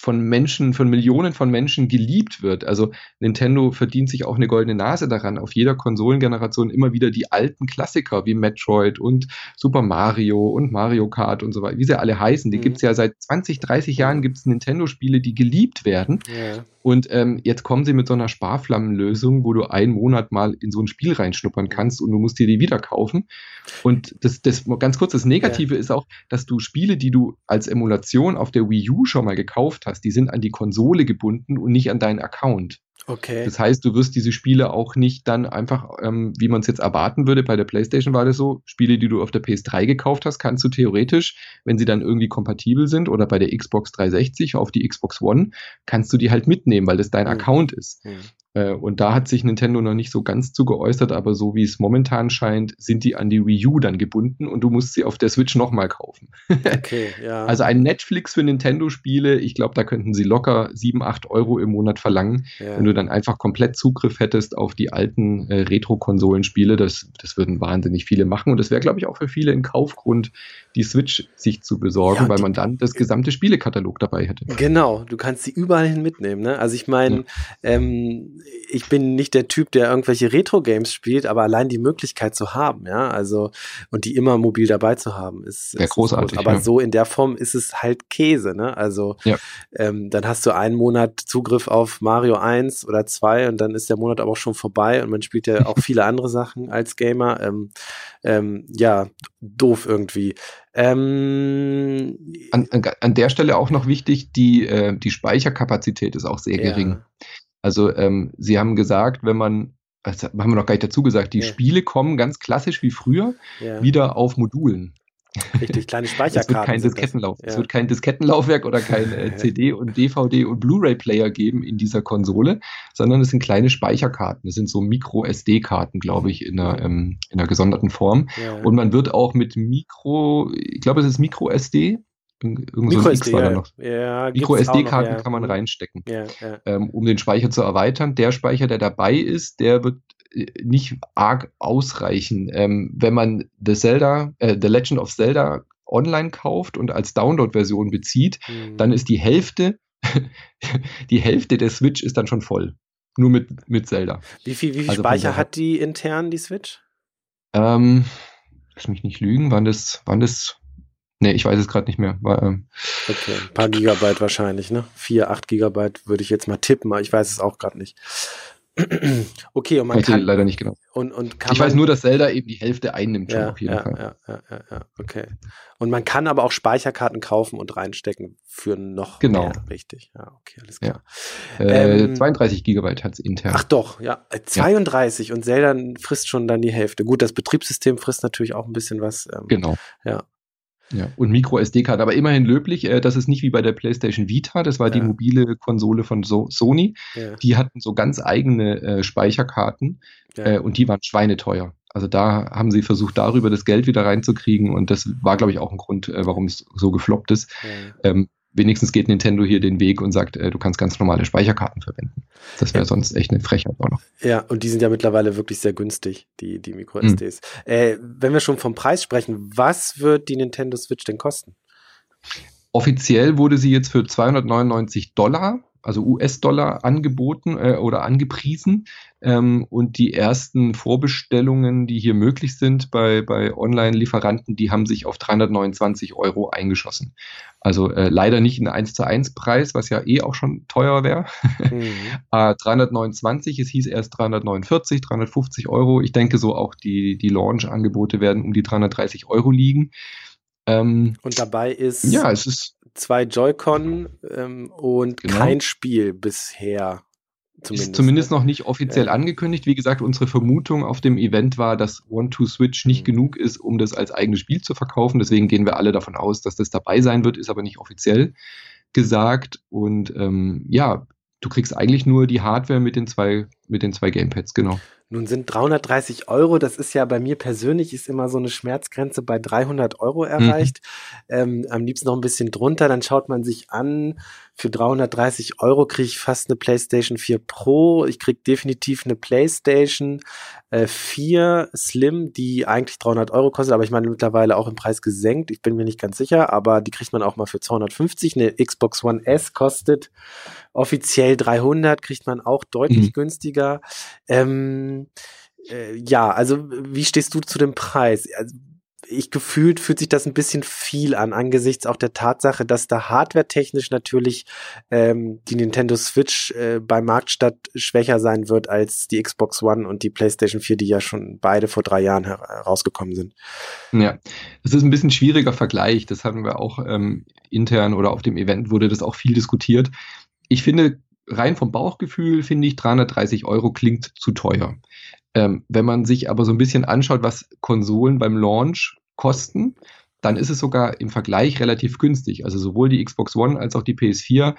von Menschen, von Millionen von Menschen geliebt wird. Also Nintendo verdient sich auch eine goldene Nase daran, auf jeder Konsolengeneration immer wieder die alten Klassiker wie Metroid und Super Mario und Mario Kart und so weiter, wie sie alle heißen. Die mhm. gibt es ja seit 20, 30 Jahren gibt es Nintendo-Spiele, die geliebt werden. Ja. Und ähm, jetzt kommen sie mit so einer Sparflammenlösung, wo du einen Monat mal in so ein Spiel reinschnuppern kannst und du musst dir die wieder kaufen. Und das, das ganz kurz, das Negative ja. ist auch, dass du Spiele, die du als Emulation auf der Wii U schon mal gekauft hast, die sind an die Konsole gebunden und nicht an deinen Account. Okay. Das heißt, du wirst diese Spiele auch nicht dann einfach, ähm, wie man es jetzt erwarten würde, bei der PlayStation war das so, Spiele, die du auf der PS3 gekauft hast, kannst du theoretisch, wenn sie dann irgendwie kompatibel sind oder bei der Xbox 360 auf die Xbox One, kannst du die halt mitnehmen, weil das dein mhm. Account ist. Mhm. Äh, und da hat sich Nintendo noch nicht so ganz zu geäußert, aber so wie es momentan scheint, sind die an die Wii U dann gebunden und du musst sie auf der Switch nochmal kaufen. Okay, ja. Also ein Netflix für Nintendo-Spiele, ich glaube, da könnten sie locker 7, 8 Euro im Monat verlangen, ja. wenn du dann einfach komplett Zugriff hättest auf die alten äh, Retro-Konsolenspiele. Das, das würden wahnsinnig viele machen und das wäre, glaube ich, auch für viele ein Kaufgrund, die Switch sich zu besorgen, ja, weil man dann das gesamte Spielekatalog dabei hätte. Genau, du kannst sie überall hin mitnehmen. Ne? Also ich meine, ähm, ich bin nicht der Typ, der irgendwelche Retro-Games spielt, aber allein die Möglichkeit zu haben, ja, also und die immer mobil dabei zu haben, ist, ja, großartig. Groß. Aber ja. so in der Form ist es halt Käse, ne? Also ja. ähm, dann hast du einen Monat Zugriff auf Mario 1 oder 2 und dann ist der Monat aber auch schon vorbei und man spielt ja auch viele andere Sachen als Gamer. Ähm, ähm, ja, doof irgendwie. Ähm, an, an, der Stelle auch noch wichtig, die, äh, die Speicherkapazität ist auch sehr gering. Also ähm, Sie haben gesagt, wenn man, das haben wir noch gar nicht dazu gesagt, die ja. Spiele kommen ganz klassisch wie früher ja. wieder auf Modulen. Richtig, kleine Speicherkarten. es wird kein Diskettenlauf. Ja. Es wird kein Diskettenlaufwerk oder kein äh, CD und DVD und Blu-ray-Player geben in dieser Konsole, sondern es sind kleine Speicherkarten. Das sind so Micro-SD-Karten, glaube ich, in einer, ähm, in einer gesonderten Form. Ja. Und man wird auch mit Micro, ich glaube, es ist Micro-SD, Irgend so X war da noch. Ja, Micro SD-Karten ja. kann man reinstecken, ja, ähm, um den Speicher zu erweitern. Der Speicher, der dabei ist, der wird nicht arg ausreichen. Ähm, wenn man The Zelda, äh, The Legend of Zelda online kauft und als Download-Version bezieht, mhm. dann ist die Hälfte, die Hälfte der Switch ist dann schon voll. Nur mit, mit Zelda. Wie viel, wie viel also Speicher hat die intern, die Switch? Ähm, lass mich nicht lügen, waren das, waren das Nee, ich weiß es gerade nicht mehr. War, ähm, okay, ein paar Gigabyte wahrscheinlich, ne? Vier, acht Gigabyte würde ich jetzt mal tippen, aber ich weiß es auch gerade nicht. okay, und man weiß kann leider nicht genau. Und, und ich weiß nur, dass Zelda eben die Hälfte einnimmt ja, auf jeden ja, Fall. Ja, ja, ja, ja, okay. Und man kann aber auch Speicherkarten kaufen und reinstecken für noch genau. mehr, richtig. Ja, okay, alles klar. Ja. Äh, ähm, 32 Gigabyte hat es intern. Ach doch, ja, 32 ja. und Zelda frisst schon dann die Hälfte. Gut, das Betriebssystem frisst natürlich auch ein bisschen was. Ähm, genau. Ja. Ja, und Micro-SD-Karte, aber immerhin löblich. Äh, das ist nicht wie bei der PlayStation Vita, das war ja. die mobile Konsole von so Sony. Ja. Die hatten so ganz eigene äh, Speicherkarten äh, und die waren schweineteuer. Also da haben sie versucht, darüber das Geld wieder reinzukriegen und das war, glaube ich, auch ein Grund, äh, warum es so gefloppt ist. Ähm, wenigstens geht Nintendo hier den Weg und sagt, äh, du kannst ganz normale Speicherkarten verwenden. Das wäre sonst echt eine Frechheit auch noch. Ja, und die sind ja mittlerweile wirklich sehr günstig, die, die Micro-SDs. Mhm. Äh, wenn wir schon vom Preis sprechen, was wird die Nintendo Switch denn kosten? Offiziell wurde sie jetzt für 299 Dollar also US-Dollar angeboten äh, oder angepriesen. Ähm, und die ersten Vorbestellungen, die hier möglich sind bei, bei Online-Lieferanten, die haben sich auf 329 Euro eingeschossen. Also äh, leider nicht ein 1 zu 1 Preis, was ja eh auch schon teuer wäre. Mhm. äh, 329, es hieß erst 349, 350 Euro. Ich denke so auch die, die Launch-Angebote werden um die 330 Euro liegen. Ähm, und dabei ist, ja, es ist zwei Joy-Con ähm, und genau. kein Spiel bisher. Zumindest, ist zumindest ne? noch nicht offiziell ja. angekündigt. Wie gesagt, unsere Vermutung auf dem Event war, dass One-to-Switch nicht mhm. genug ist, um das als eigenes Spiel zu verkaufen. Deswegen gehen wir alle davon aus, dass das dabei sein wird, ist aber nicht offiziell gesagt. Und ähm, ja, du kriegst eigentlich nur die Hardware mit den zwei, mit den zwei Gamepads, genau. Nun sind 330 Euro, das ist ja bei mir persönlich, ist immer so eine Schmerzgrenze bei 300 Euro mhm. erreicht. Mhm. Ähm, am liebsten noch ein bisschen drunter, dann schaut man sich an, für 330 Euro kriege ich fast eine PlayStation 4 Pro. Ich kriege definitiv eine PlayStation äh, 4 Slim, die eigentlich 300 Euro kostet, aber ich meine mittlerweile auch im Preis gesenkt. Ich bin mir nicht ganz sicher, aber die kriegt man auch mal für 250. Eine Xbox One S kostet offiziell 300, kriegt man auch deutlich mhm. günstiger. Ähm, äh, ja, also wie stehst du zu dem Preis? Also, ich gefühlt fühlt sich das ein bisschen viel an, angesichts auch der Tatsache, dass da hardware-technisch natürlich ähm, die Nintendo Switch äh, bei Marktstadt schwächer sein wird als die Xbox One und die PlayStation 4, die ja schon beide vor drei Jahren herausgekommen sind. Ja, das ist ein bisschen schwieriger Vergleich. Das hatten wir auch ähm, intern oder auf dem Event wurde das auch viel diskutiert. Ich finde, rein vom Bauchgefühl finde ich 330 Euro klingt zu teuer. Ähm, wenn man sich aber so ein bisschen anschaut, was Konsolen beim Launch kosten, dann ist es sogar im Vergleich relativ günstig. Also sowohl die Xbox One als auch die PS4,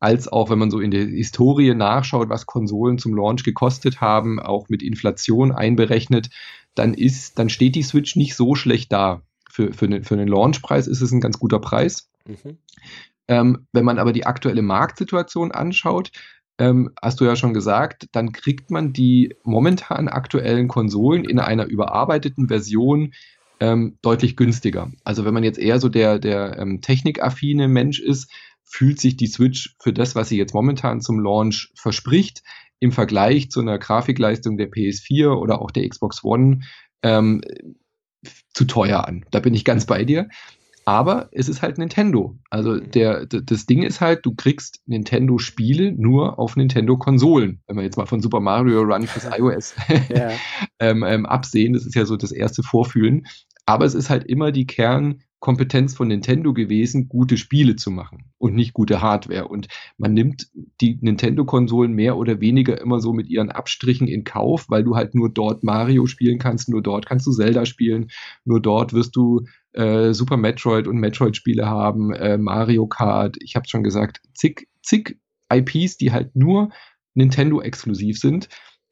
als auch wenn man so in der Historie nachschaut, was Konsolen zum Launch gekostet haben, auch mit Inflation einberechnet, dann ist, dann steht die Switch nicht so schlecht da. Für, für, ne, für einen Launchpreis ist es ein ganz guter Preis. Mhm. Ähm, wenn man aber die aktuelle Marktsituation anschaut, ähm, hast du ja schon gesagt, dann kriegt man die momentan aktuellen Konsolen in einer überarbeiteten Version ähm, deutlich günstiger. Also wenn man jetzt eher so der, der ähm, technikaffine Mensch ist, fühlt sich die Switch für das, was sie jetzt momentan zum Launch verspricht, im Vergleich zu einer Grafikleistung der PS4 oder auch der Xbox One ähm, zu teuer an. Da bin ich ganz bei dir. Aber es ist halt Nintendo. Also der, das Ding ist halt, du kriegst Nintendo-Spiele nur auf Nintendo-Konsolen. Wenn wir jetzt mal von Super Mario Run fürs iOS ähm, ähm, absehen, das ist ja so das erste Vorfühlen. Aber es ist halt immer die Kernkompetenz von Nintendo gewesen, gute Spiele zu machen und nicht gute Hardware. Und man nimmt die Nintendo-Konsolen mehr oder weniger immer so mit ihren Abstrichen in Kauf, weil du halt nur dort Mario spielen kannst, nur dort kannst du Zelda spielen, nur dort wirst du äh, Super Metroid und Metroid-Spiele haben, äh, Mario Kart, ich habe schon gesagt, zig, zig IPs, die halt nur Nintendo-exklusiv sind.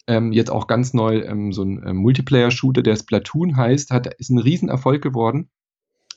Ähm, jetzt auch ganz neu ähm, so ein äh, Multiplayer-Shooter, der Splatoon heißt, hat, ist ein Riesenerfolg geworden.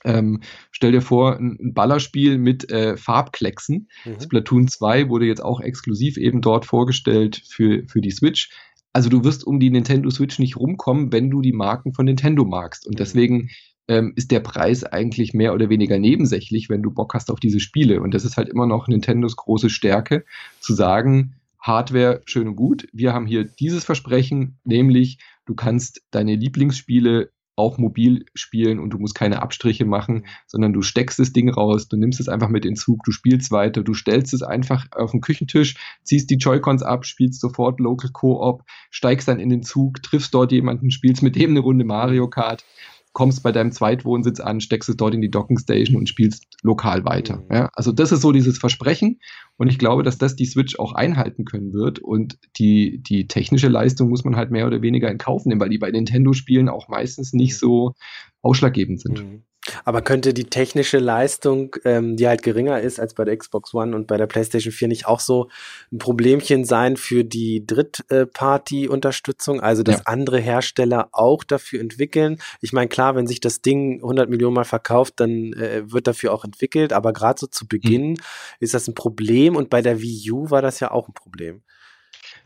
Ähm, stell dir vor, ein, ein Ballerspiel mit äh, Farbklecksen. Mhm. Splatoon 2 wurde jetzt auch exklusiv eben dort vorgestellt für, für die Switch. Also du wirst um die Nintendo Switch nicht rumkommen, wenn du die Marken von Nintendo magst. Und mhm. deswegen ähm, ist der Preis eigentlich mehr oder weniger nebensächlich, wenn du Bock hast auf diese Spiele. Und das ist halt immer noch Nintendos große Stärke, zu sagen, Hardware schön und gut. Wir haben hier dieses Versprechen, nämlich du kannst deine Lieblingsspiele auch mobil spielen und du musst keine Abstriche machen, sondern du steckst das Ding raus, du nimmst es einfach mit in Zug, du spielst weiter, du stellst es einfach auf den Küchentisch, ziehst die Joy-Cons ab, spielst sofort Local Co-op, steigst dann in den Zug, triffst dort jemanden, spielst mit dem eine Runde Mario Kart kommst bei deinem Zweitwohnsitz an, steckst es dort in die Dockingstation und spielst lokal weiter. Mhm. Ja, also das ist so dieses Versprechen und ich glaube, dass das die Switch auch einhalten können wird und die, die technische Leistung muss man halt mehr oder weniger in Kauf nehmen, weil die bei Nintendo-Spielen auch meistens nicht so ausschlaggebend sind. Mhm. Aber könnte die technische Leistung, ähm, die halt geringer ist als bei der Xbox One und bei der PlayStation 4, nicht auch so ein Problemchen sein für die Drittparty-Unterstützung? Also, dass ja. andere Hersteller auch dafür entwickeln? Ich meine, klar, wenn sich das Ding 100 Millionen Mal verkauft, dann äh, wird dafür auch entwickelt. Aber gerade so zu Beginn hm. ist das ein Problem und bei der Wii U war das ja auch ein Problem.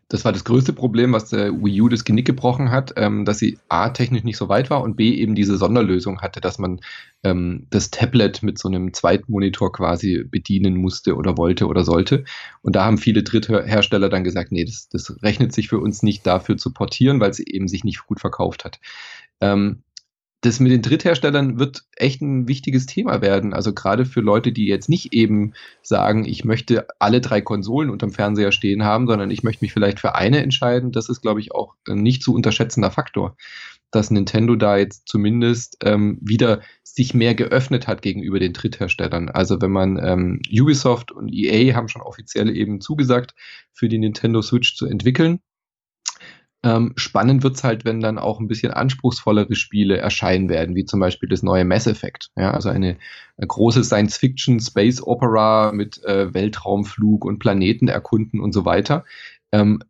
Das war das größte Problem, was der Wii U das Genick gebrochen hat, ähm, dass sie A technisch nicht so weit war und B eben diese Sonderlösung hatte, dass man ähm, das Tablet mit so einem Zweitmonitor quasi bedienen musste oder wollte oder sollte. Und da haben viele Dritthersteller dann gesagt, nee, das, das rechnet sich für uns nicht dafür zu portieren, weil es eben sich nicht gut verkauft hat. Ähm, das mit den Drittherstellern wird echt ein wichtiges Thema werden. Also gerade für Leute, die jetzt nicht eben sagen, ich möchte alle drei Konsolen unterm Fernseher stehen haben, sondern ich möchte mich vielleicht für eine entscheiden. Das ist, glaube ich, auch ein nicht zu unterschätzender Faktor, dass Nintendo da jetzt zumindest ähm, wieder sich mehr geöffnet hat gegenüber den Drittherstellern. Also wenn man ähm, Ubisoft und EA haben schon offiziell eben zugesagt, für die Nintendo Switch zu entwickeln. Ähm, spannend wird's halt, wenn dann auch ein bisschen anspruchsvollere Spiele erscheinen werden, wie zum Beispiel das neue Mass Effect. Ja, also eine, eine große Science-Fiction, Space Opera mit äh, Weltraumflug und Planeten erkunden und so weiter. Ähm,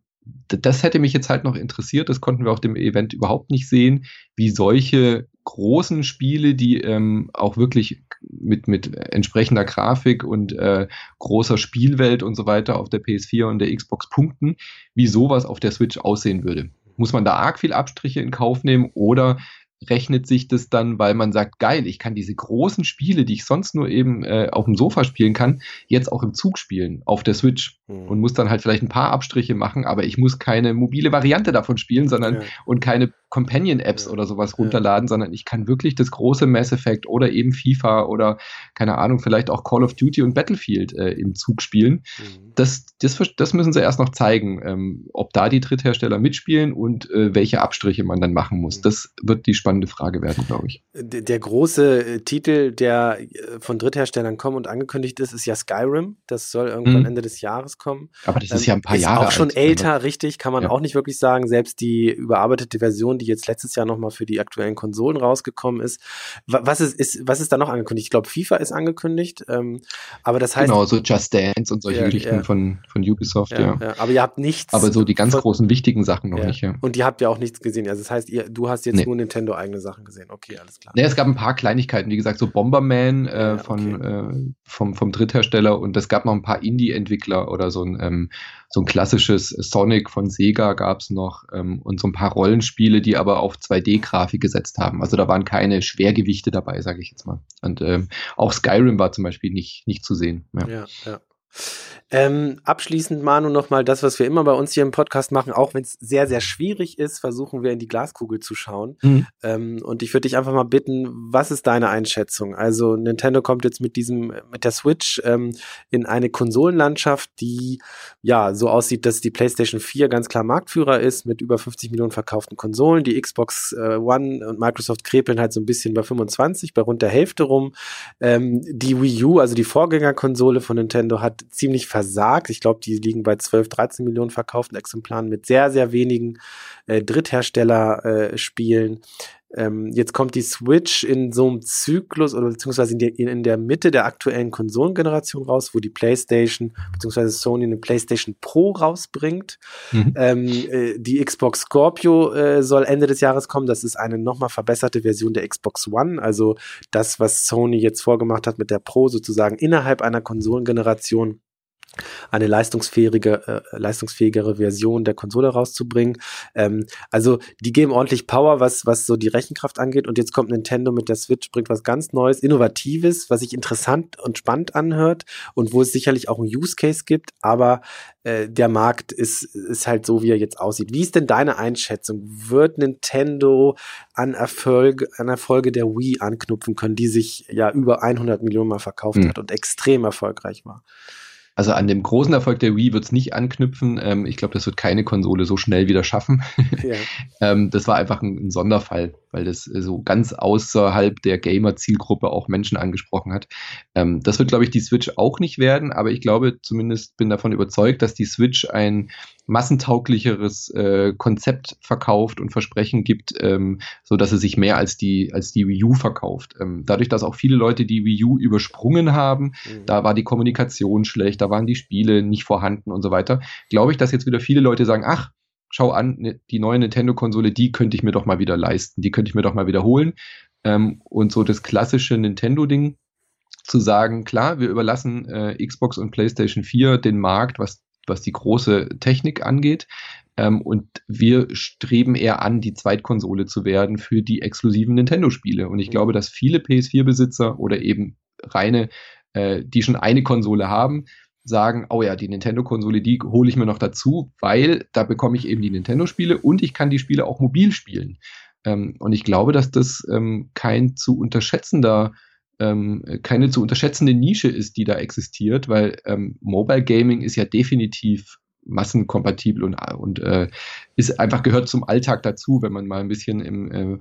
das hätte mich jetzt halt noch interessiert, das konnten wir auf dem Event überhaupt nicht sehen, wie solche großen Spiele, die ähm, auch wirklich mit, mit entsprechender Grafik und äh, großer Spielwelt und so weiter auf der PS4 und der Xbox punkten, wie sowas auf der Switch aussehen würde. Muss man da arg viel Abstriche in Kauf nehmen oder rechnet sich das dann, weil man sagt, geil, ich kann diese großen Spiele, die ich sonst nur eben äh, auf dem Sofa spielen kann, jetzt auch im Zug spielen, auf der Switch. Mhm. Und muss dann halt vielleicht ein paar Abstriche machen, aber ich muss keine mobile Variante davon spielen, sondern ja. und keine Companion-Apps ja. oder sowas runterladen, ja. sondern ich kann wirklich das große Mass Effect oder eben FIFA oder keine Ahnung, vielleicht auch Call of Duty und Battlefield äh, im Zug spielen. Mhm. Das, das, das müssen sie erst noch zeigen, ähm, ob da die Dritthersteller mitspielen und äh, welche Abstriche man dann machen muss. Mhm. Das wird die spannende Frage werden, glaube ich. Der, der große äh, Titel, der äh, von Drittherstellern kommt und angekündigt ist, ist ja Skyrim. Das soll irgendwann mhm. Ende des Jahres kommen. Aber das ist ähm, ja ein paar Jahre alt. Auch schon alt, älter, richtig, kann man ja. auch nicht wirklich sagen. Selbst die überarbeitete Version Version, die jetzt letztes Jahr nochmal für die aktuellen Konsolen rausgekommen ist. Was ist, ist, was ist da noch angekündigt? Ich glaube, FIFA ist angekündigt. Ähm, aber das heißt. Genau, so Just Dance und solche ja, Geschichten ja. Von, von Ubisoft, ja, ja. Aber ihr habt nichts. Aber so die ganz von, großen, wichtigen Sachen noch nicht, ja. Und ihr habt ja auch nichts gesehen. Also das heißt, ihr, du hast jetzt nee. nur Nintendo-eigene Sachen gesehen. Okay, alles klar. Nee, es gab ein paar Kleinigkeiten. Wie gesagt, so Bomberman äh, von, okay. äh, vom, vom Dritthersteller und es gab noch ein paar Indie-Entwickler oder so ein ähm, so ein klassisches Sonic von Sega gab es noch ähm, und so ein paar Rollenspiele, die aber auf 2D-Grafik gesetzt haben. Also da waren keine Schwergewichte dabei, sage ich jetzt mal. Und ähm, auch Skyrim war zum Beispiel nicht, nicht zu sehen. Ja, ja. ja. Ähm, abschließend, Manu, nochmal das, was wir immer bei uns hier im Podcast machen, auch wenn es sehr, sehr schwierig ist, versuchen wir in die Glaskugel zu schauen. Mhm. Ähm, und ich würde dich einfach mal bitten, was ist deine Einschätzung? Also Nintendo kommt jetzt mit diesem, mit der Switch ähm, in eine Konsolenlandschaft, die ja so aussieht, dass die PlayStation 4 ganz klar Marktführer ist, mit über 50 Millionen verkauften Konsolen. Die Xbox äh, One und Microsoft krepeln halt so ein bisschen bei 25, bei rund der Hälfte rum. Ähm, die Wii U, also die Vorgängerkonsole von Nintendo, hat ziemlich versagt. Ich glaube, die liegen bei 12, 13 Millionen verkauften Exemplaren mit sehr, sehr wenigen äh, Dritthersteller-Spielen. Äh, ähm, jetzt kommt die Switch in so einem Zyklus oder beziehungsweise in der, in der Mitte der aktuellen Konsolengeneration raus, wo die PlayStation beziehungsweise Sony eine PlayStation Pro rausbringt. Mhm. Ähm, äh, die Xbox Scorpio äh, soll Ende des Jahres kommen. Das ist eine nochmal verbesserte Version der Xbox One. Also das, was Sony jetzt vorgemacht hat mit der Pro sozusagen innerhalb einer Konsolengeneration eine leistungsfähige, äh, leistungsfähigere Version der Konsole rauszubringen. Ähm, also die geben ordentlich Power, was, was so die Rechenkraft angeht. Und jetzt kommt Nintendo mit der Switch, bringt was ganz Neues, Innovatives, was sich interessant und spannend anhört und wo es sicherlich auch einen Use Case gibt. Aber äh, der Markt ist, ist halt so, wie er jetzt aussieht. Wie ist denn deine Einschätzung? Wird Nintendo an Erfolg, an Erfolge der Wii anknüpfen können, die sich ja über 100 Millionen Mal verkauft mhm. hat und extrem erfolgreich war? Also an dem großen Erfolg der Wii wird es nicht anknüpfen. Ähm, ich glaube, das wird keine Konsole so schnell wieder schaffen. Ja. ähm, das war einfach ein, ein, Sonderfall, weil das so ganz außerhalb der Gamer-Zielgruppe auch Menschen angesprochen hat. Ähm, das wird, glaube ich, die Switch auch nicht werden, aber ich glaube zumindest bin davon überzeugt, dass die Switch ein massentauglicheres äh, Konzept verkauft und Versprechen gibt, ähm, so dass es sich mehr als die als die Wii U verkauft. Ähm, dadurch, dass auch viele Leute die Wii U übersprungen haben, mhm. da war die Kommunikation schlecht, da waren die Spiele nicht vorhanden und so weiter. Glaube ich, dass jetzt wieder viele Leute sagen, ach schau an, ne, die neue Nintendo-Konsole, die könnte ich mir doch mal wieder leisten, die könnte ich mir doch mal wiederholen. Ähm, und so das klassische Nintendo-Ding zu sagen, klar, wir überlassen äh, Xbox und PlayStation 4 den Markt, was was die große Technik angeht. Ähm, und wir streben eher an, die Zweitkonsole zu werden für die exklusiven Nintendo-Spiele. Und ich glaube, dass viele PS4-Besitzer oder eben reine, äh, die schon eine Konsole haben, sagen, oh ja, die Nintendo-Konsole, die hole ich mir noch dazu, weil da bekomme ich eben die Nintendo-Spiele und ich kann die Spiele auch mobil spielen. Ähm, und ich glaube, dass das ähm, kein zu unterschätzender ähm, keine zu unterschätzende Nische ist, die da existiert, weil ähm, Mobile Gaming ist ja definitiv massenkompatibel und, und äh, ist einfach gehört zum Alltag dazu, wenn man mal ein bisschen im, äh,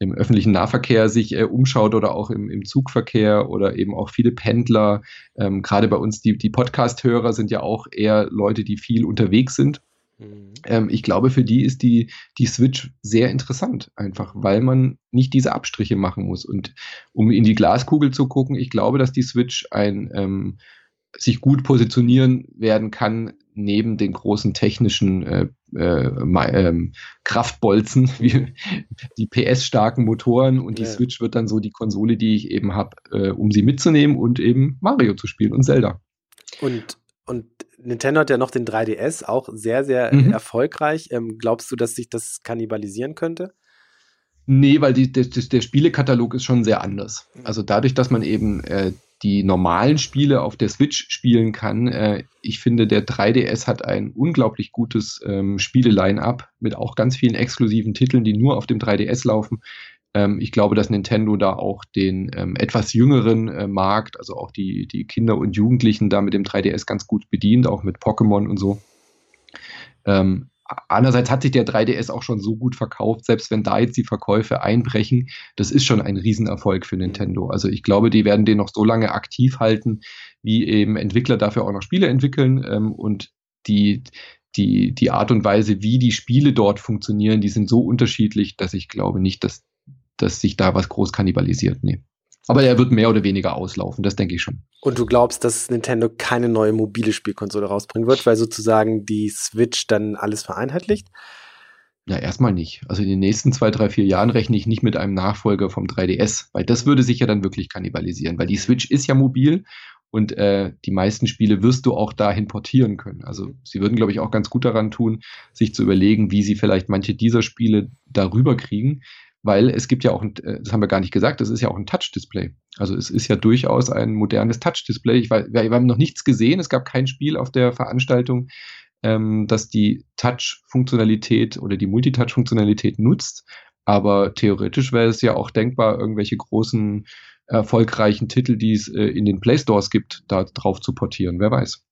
im öffentlichen Nahverkehr sich äh, umschaut oder auch im, im Zugverkehr oder eben auch viele Pendler. Ähm, Gerade bei uns, die, die Podcast-Hörer sind ja auch eher Leute, die viel unterwegs sind. Mhm. Ähm, ich glaube, für die ist die, die Switch sehr interessant, einfach, weil man nicht diese Abstriche machen muss. Und um in die Glaskugel zu gucken, ich glaube, dass die Switch ein ähm, sich gut positionieren werden kann neben den großen technischen äh, äh, äh, Kraftbolzen, wie die PS-starken Motoren und die ja. Switch wird dann so die Konsole, die ich eben habe, äh, um sie mitzunehmen und eben Mario zu spielen und Zelda. Und, und Nintendo hat ja noch den 3DS, auch sehr, sehr mhm. erfolgreich. Ähm, glaubst du, dass sich das kannibalisieren könnte? Nee, weil die, der, der Spielekatalog ist schon sehr anders. Mhm. Also dadurch, dass man eben äh, die normalen Spiele auf der Switch spielen kann. Äh, ich finde, der 3DS hat ein unglaublich gutes ähm, Spiele-Line-up mit auch ganz vielen exklusiven Titeln, die nur auf dem 3DS laufen. Ähm, ich glaube, dass Nintendo da auch den ähm, etwas jüngeren äh, Markt, also auch die, die Kinder und Jugendlichen da mit dem 3DS ganz gut bedient, auch mit Pokémon und so. Ähm, Andererseits hat sich der 3DS auch schon so gut verkauft, selbst wenn da jetzt die Verkäufe einbrechen, das ist schon ein Riesenerfolg für Nintendo. Also ich glaube, die werden den noch so lange aktiv halten, wie eben Entwickler dafür auch noch Spiele entwickeln ähm, und die, die, die Art und Weise, wie die Spiele dort funktionieren, die sind so unterschiedlich, dass ich glaube nicht, dass, dass sich da was groß kannibalisiert. Nee. Aber er wird mehr oder weniger auslaufen, das denke ich schon. Und du glaubst, dass Nintendo keine neue mobile Spielkonsole rausbringen wird, weil sozusagen die Switch dann alles vereinheitlicht? Ja, erstmal nicht. Also in den nächsten zwei, drei, vier Jahren rechne ich nicht mit einem Nachfolger vom 3DS, weil das würde sich ja dann wirklich kannibalisieren, weil die Switch ist ja mobil und äh, die meisten Spiele wirst du auch dahin portieren können. Also sie würden, glaube ich, auch ganz gut daran tun, sich zu überlegen, wie sie vielleicht manche dieser Spiele darüber kriegen weil es gibt ja auch, ein, äh, das haben wir gar nicht gesagt, es ist ja auch ein Touch-Display. Also es ist ja durchaus ein modernes Touch-Display. Ich wir, wir haben noch nichts gesehen, es gab kein Spiel auf der Veranstaltung, ähm, das die Touch-Funktionalität oder die Multitouch-Funktionalität nutzt. Aber theoretisch wäre es ja auch denkbar, irgendwelche großen, erfolgreichen Titel, die es äh, in den Play Stores gibt, da drauf zu portieren. Wer weiß.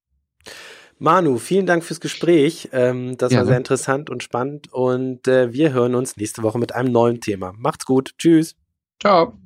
Manu, vielen Dank fürs Gespräch. Ähm, das ja, war sehr interessant und spannend. Und äh, wir hören uns nächste Woche mit einem neuen Thema. Macht's gut. Tschüss. Ciao.